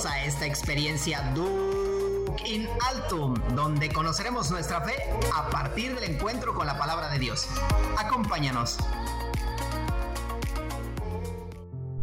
Bienvenidos a esta experiencia Duke in Altum, donde conoceremos nuestra fe a partir del encuentro con la palabra de Dios. Acompáñanos.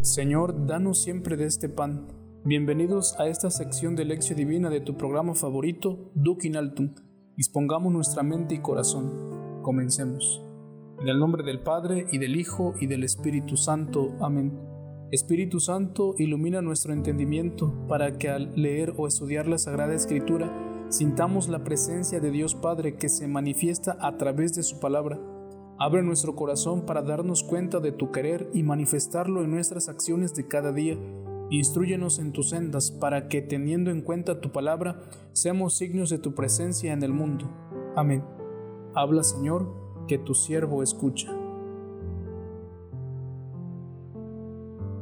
Señor, danos siempre de este pan. Bienvenidos a esta sección de Lección Divina de tu programa favorito, Duke in Altum. Dispongamos nuestra mente y corazón. Comencemos. En el nombre del Padre, y del Hijo, y del Espíritu Santo. Amén. Espíritu Santo, ilumina nuestro entendimiento para que al leer o estudiar la Sagrada Escritura sintamos la presencia de Dios Padre que se manifiesta a través de su palabra. Abre nuestro corazón para darnos cuenta de tu querer y manifestarlo en nuestras acciones de cada día. Instruyenos en tus sendas para que, teniendo en cuenta tu palabra, seamos signos de tu presencia en el mundo. Amén. Habla, Señor, que tu siervo escucha.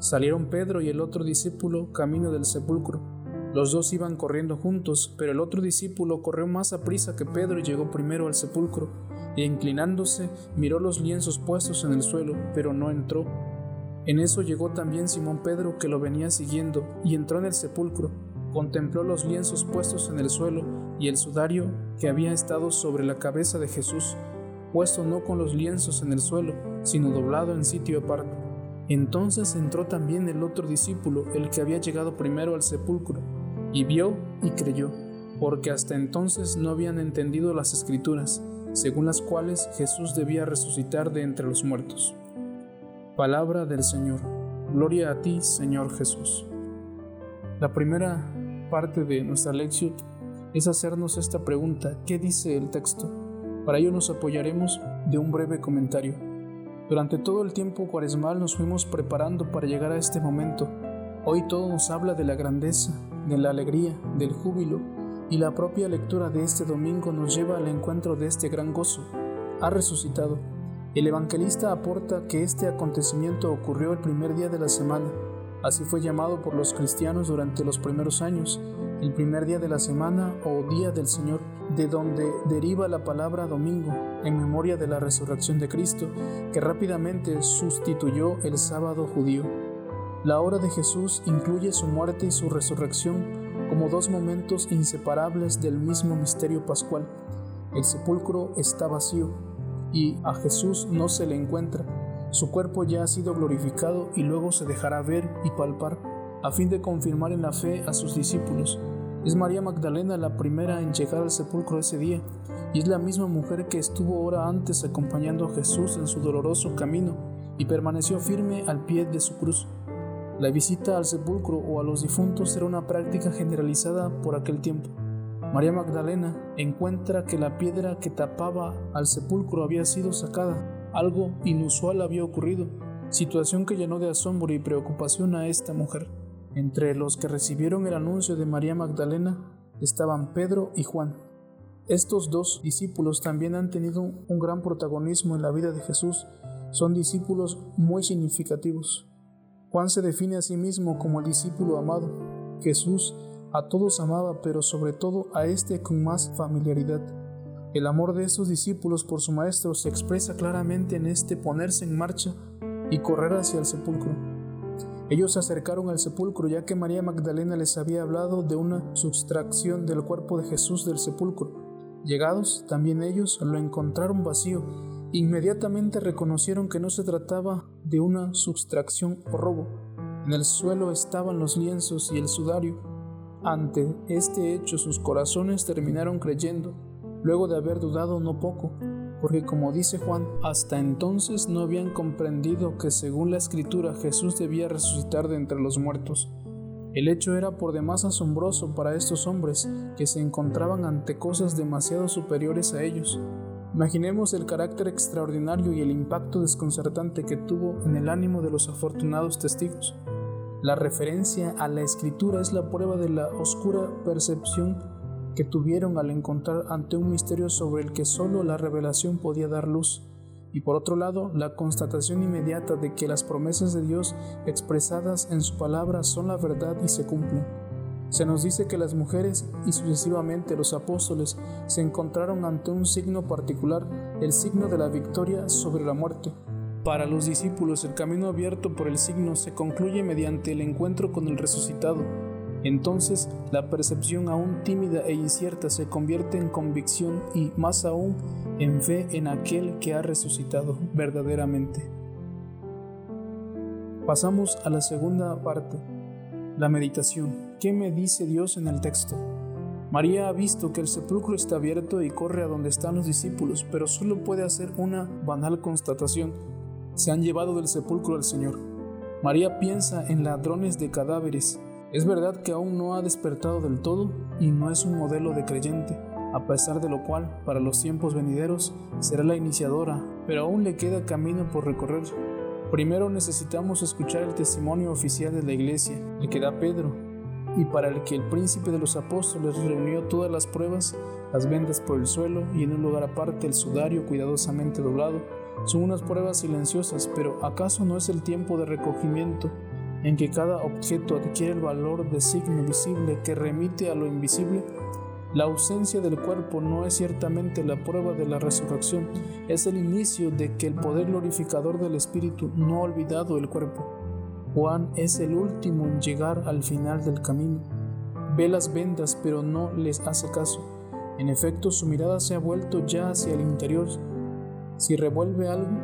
Salieron Pedro y el otro discípulo camino del sepulcro. Los dos iban corriendo juntos, pero el otro discípulo corrió más a prisa que Pedro y llegó primero al sepulcro, e inclinándose miró los lienzos puestos en el suelo, pero no entró. En eso llegó también Simón Pedro, que lo venía siguiendo, y entró en el sepulcro, contempló los lienzos puestos en el suelo y el sudario que había estado sobre la cabeza de Jesús, puesto no con los lienzos en el suelo, sino doblado en sitio aparte. Entonces entró también el otro discípulo, el que había llegado primero al sepulcro, y vio y creyó, porque hasta entonces no habían entendido las escrituras, según las cuales Jesús debía resucitar de entre los muertos. Palabra del Señor. Gloria a ti, Señor Jesús. La primera parte de nuestra lección es hacernos esta pregunta, ¿qué dice el texto? Para ello nos apoyaremos de un breve comentario. Durante todo el tiempo cuaresmal nos fuimos preparando para llegar a este momento. Hoy todo nos habla de la grandeza, de la alegría, del júbilo, y la propia lectura de este domingo nos lleva al encuentro de este gran gozo. Ha resucitado. El evangelista aporta que este acontecimiento ocurrió el primer día de la semana. Así fue llamado por los cristianos durante los primeros años, el primer día de la semana o día del Señor, de donde deriva la palabra domingo, en memoria de la resurrección de Cristo, que rápidamente sustituyó el sábado judío. La hora de Jesús incluye su muerte y su resurrección como dos momentos inseparables del mismo misterio pascual. El sepulcro está vacío y a Jesús no se le encuentra. Su cuerpo ya ha sido glorificado y luego se dejará ver y palpar a fin de confirmar en la fe a sus discípulos. Es María Magdalena la primera en llegar al sepulcro ese día, y es la misma mujer que estuvo hora antes acompañando a Jesús en su doloroso camino y permaneció firme al pie de su cruz. La visita al sepulcro o a los difuntos era una práctica generalizada por aquel tiempo. María Magdalena encuentra que la piedra que tapaba al sepulcro había sido sacada. Algo inusual había ocurrido, situación que llenó de asombro y preocupación a esta mujer. Entre los que recibieron el anuncio de María Magdalena estaban Pedro y Juan. Estos dos discípulos también han tenido un gran protagonismo en la vida de Jesús. Son discípulos muy significativos. Juan se define a sí mismo como el discípulo amado. Jesús a todos amaba, pero sobre todo a este con más familiaridad. El amor de estos discípulos por su Maestro se expresa claramente en este ponerse en marcha y correr hacia el sepulcro. Ellos se acercaron al sepulcro ya que María Magdalena les había hablado de una sustracción del cuerpo de Jesús del sepulcro. Llegados, también ellos lo encontraron vacío. Inmediatamente reconocieron que no se trataba de una sustracción o robo. En el suelo estaban los lienzos y el sudario. Ante este hecho sus corazones terminaron creyendo, luego de haber dudado no poco, porque como dice Juan, hasta entonces no habían comprendido que según la escritura Jesús debía resucitar de entre los muertos. El hecho era por demás asombroso para estos hombres que se encontraban ante cosas demasiado superiores a ellos. Imaginemos el carácter extraordinario y el impacto desconcertante que tuvo en el ánimo de los afortunados testigos. La referencia a la escritura es la prueba de la oscura percepción que tuvieron al encontrar ante un misterio sobre el que solo la revelación podía dar luz, y por otro lado, la constatación inmediata de que las promesas de Dios expresadas en su palabra son la verdad y se cumplen. Se nos dice que las mujeres y sucesivamente los apóstoles se encontraron ante un signo particular, el signo de la victoria sobre la muerte. Para los discípulos el camino abierto por el signo se concluye mediante el encuentro con el resucitado, entonces la percepción aún tímida e incierta se convierte en convicción y más aún en fe en aquel que ha resucitado verdaderamente. Pasamos a la segunda parte, la meditación. ¿Qué me dice Dios en el texto? María ha visto que el sepulcro está abierto y corre a donde están los discípulos, pero solo puede hacer una banal constatación. Se han llevado del sepulcro al Señor. María piensa en ladrones de cadáveres, es verdad que aún no ha despertado del todo y no es un modelo de creyente, a pesar de lo cual, para los tiempos venideros, será la iniciadora, pero aún le queda camino por recorrer. Primero necesitamos escuchar el testimonio oficial de la iglesia, el que da Pedro, y para el que el príncipe de los apóstoles reunió todas las pruebas, las vendas por el suelo y en un lugar aparte el sudario cuidadosamente doblado, son unas pruebas silenciosas, pero ¿acaso no es el tiempo de recogimiento en que cada objeto adquiere el valor de signo visible que remite a lo invisible, la ausencia del cuerpo no es ciertamente la prueba de la resurrección, es el inicio de que el poder glorificador del Espíritu no ha olvidado el cuerpo. Juan es el último en llegar al final del camino. Ve las vendas pero no les hace caso. En efecto, su mirada se ha vuelto ya hacia el interior. Si revuelve algo,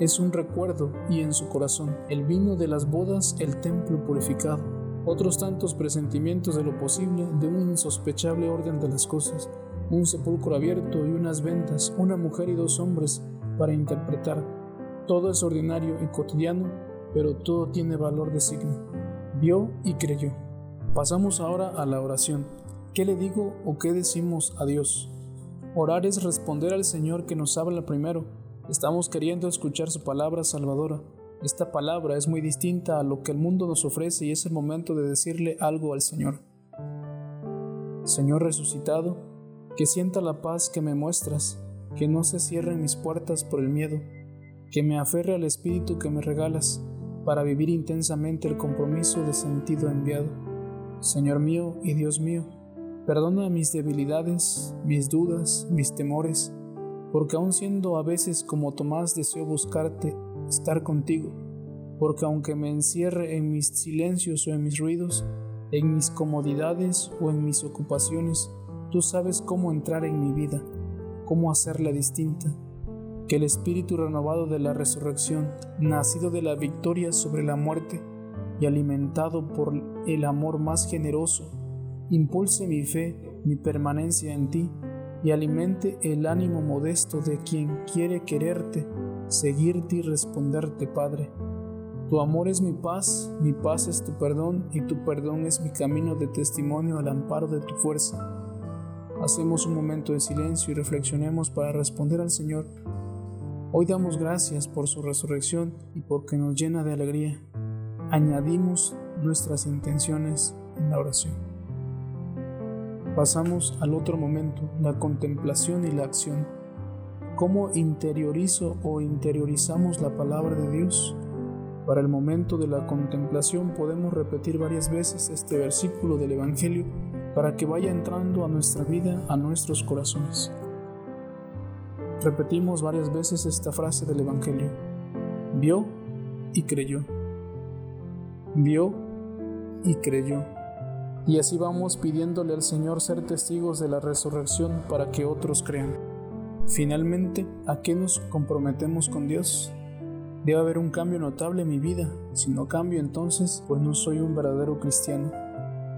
es un recuerdo y en su corazón el vino de las bodas, el templo purificado, otros tantos presentimientos de lo posible de un insospechable orden de las cosas, un sepulcro abierto y unas ventas, una mujer y dos hombres para interpretar. Todo es ordinario y cotidiano, pero todo tiene valor de signo. Vio y creyó. Pasamos ahora a la oración. ¿Qué le digo o qué decimos a Dios? Orar es responder al Señor que nos habla primero Estamos queriendo escuchar su palabra salvadora. Esta palabra es muy distinta a lo que el mundo nos ofrece y es el momento de decirle algo al Señor. Señor resucitado, que sienta la paz que me muestras, que no se cierren mis puertas por el miedo, que me aferre al espíritu que me regalas para vivir intensamente el compromiso de sentido enviado. Señor mío y Dios mío, perdona mis debilidades, mis dudas, mis temores, porque aun siendo a veces como Tomás deseo buscarte, estar contigo, porque aunque me encierre en mis silencios o en mis ruidos, en mis comodidades o en mis ocupaciones, tú sabes cómo entrar en mi vida, cómo hacerla distinta. Que el espíritu renovado de la resurrección, nacido de la victoria sobre la muerte y alimentado por el amor más generoso, impulse mi fe, mi permanencia en ti y alimente el ánimo modesto de quien quiere quererte, seguirte y responderte, Padre. Tu amor es mi paz, mi paz es tu perdón y tu perdón es mi camino de testimonio al amparo de tu fuerza. Hacemos un momento de silencio y reflexionemos para responder al Señor. Hoy damos gracias por su resurrección y porque nos llena de alegría. Añadimos nuestras intenciones en la oración. Pasamos al otro momento, la contemplación y la acción. ¿Cómo interiorizo o interiorizamos la palabra de Dios? Para el momento de la contemplación podemos repetir varias veces este versículo del Evangelio para que vaya entrando a nuestra vida, a nuestros corazones. Repetimos varias veces esta frase del Evangelio. Vio y creyó. Vio y creyó. Y así vamos pidiéndole al Señor ser testigos de la resurrección para que otros crean. Finalmente, ¿a qué nos comprometemos con Dios? Debe haber un cambio notable en mi vida. Si no cambio entonces, pues no soy un verdadero cristiano.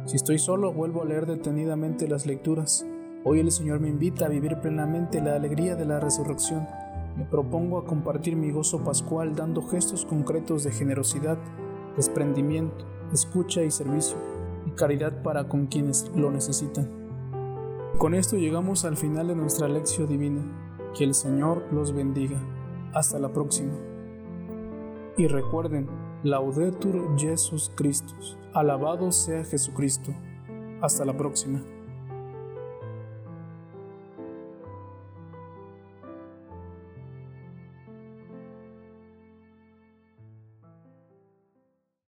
Si estoy solo, vuelvo a leer detenidamente las lecturas. Hoy el Señor me invita a vivir plenamente la alegría de la resurrección. Me propongo a compartir mi gozo pascual dando gestos concretos de generosidad, desprendimiento, escucha y servicio caridad para con quienes lo necesitan. Con esto llegamos al final de nuestra lección divina. Que el Señor los bendiga. Hasta la próxima. Y recuerden, Laudetur Jesus Christus. Alabado sea Jesucristo. Hasta la próxima.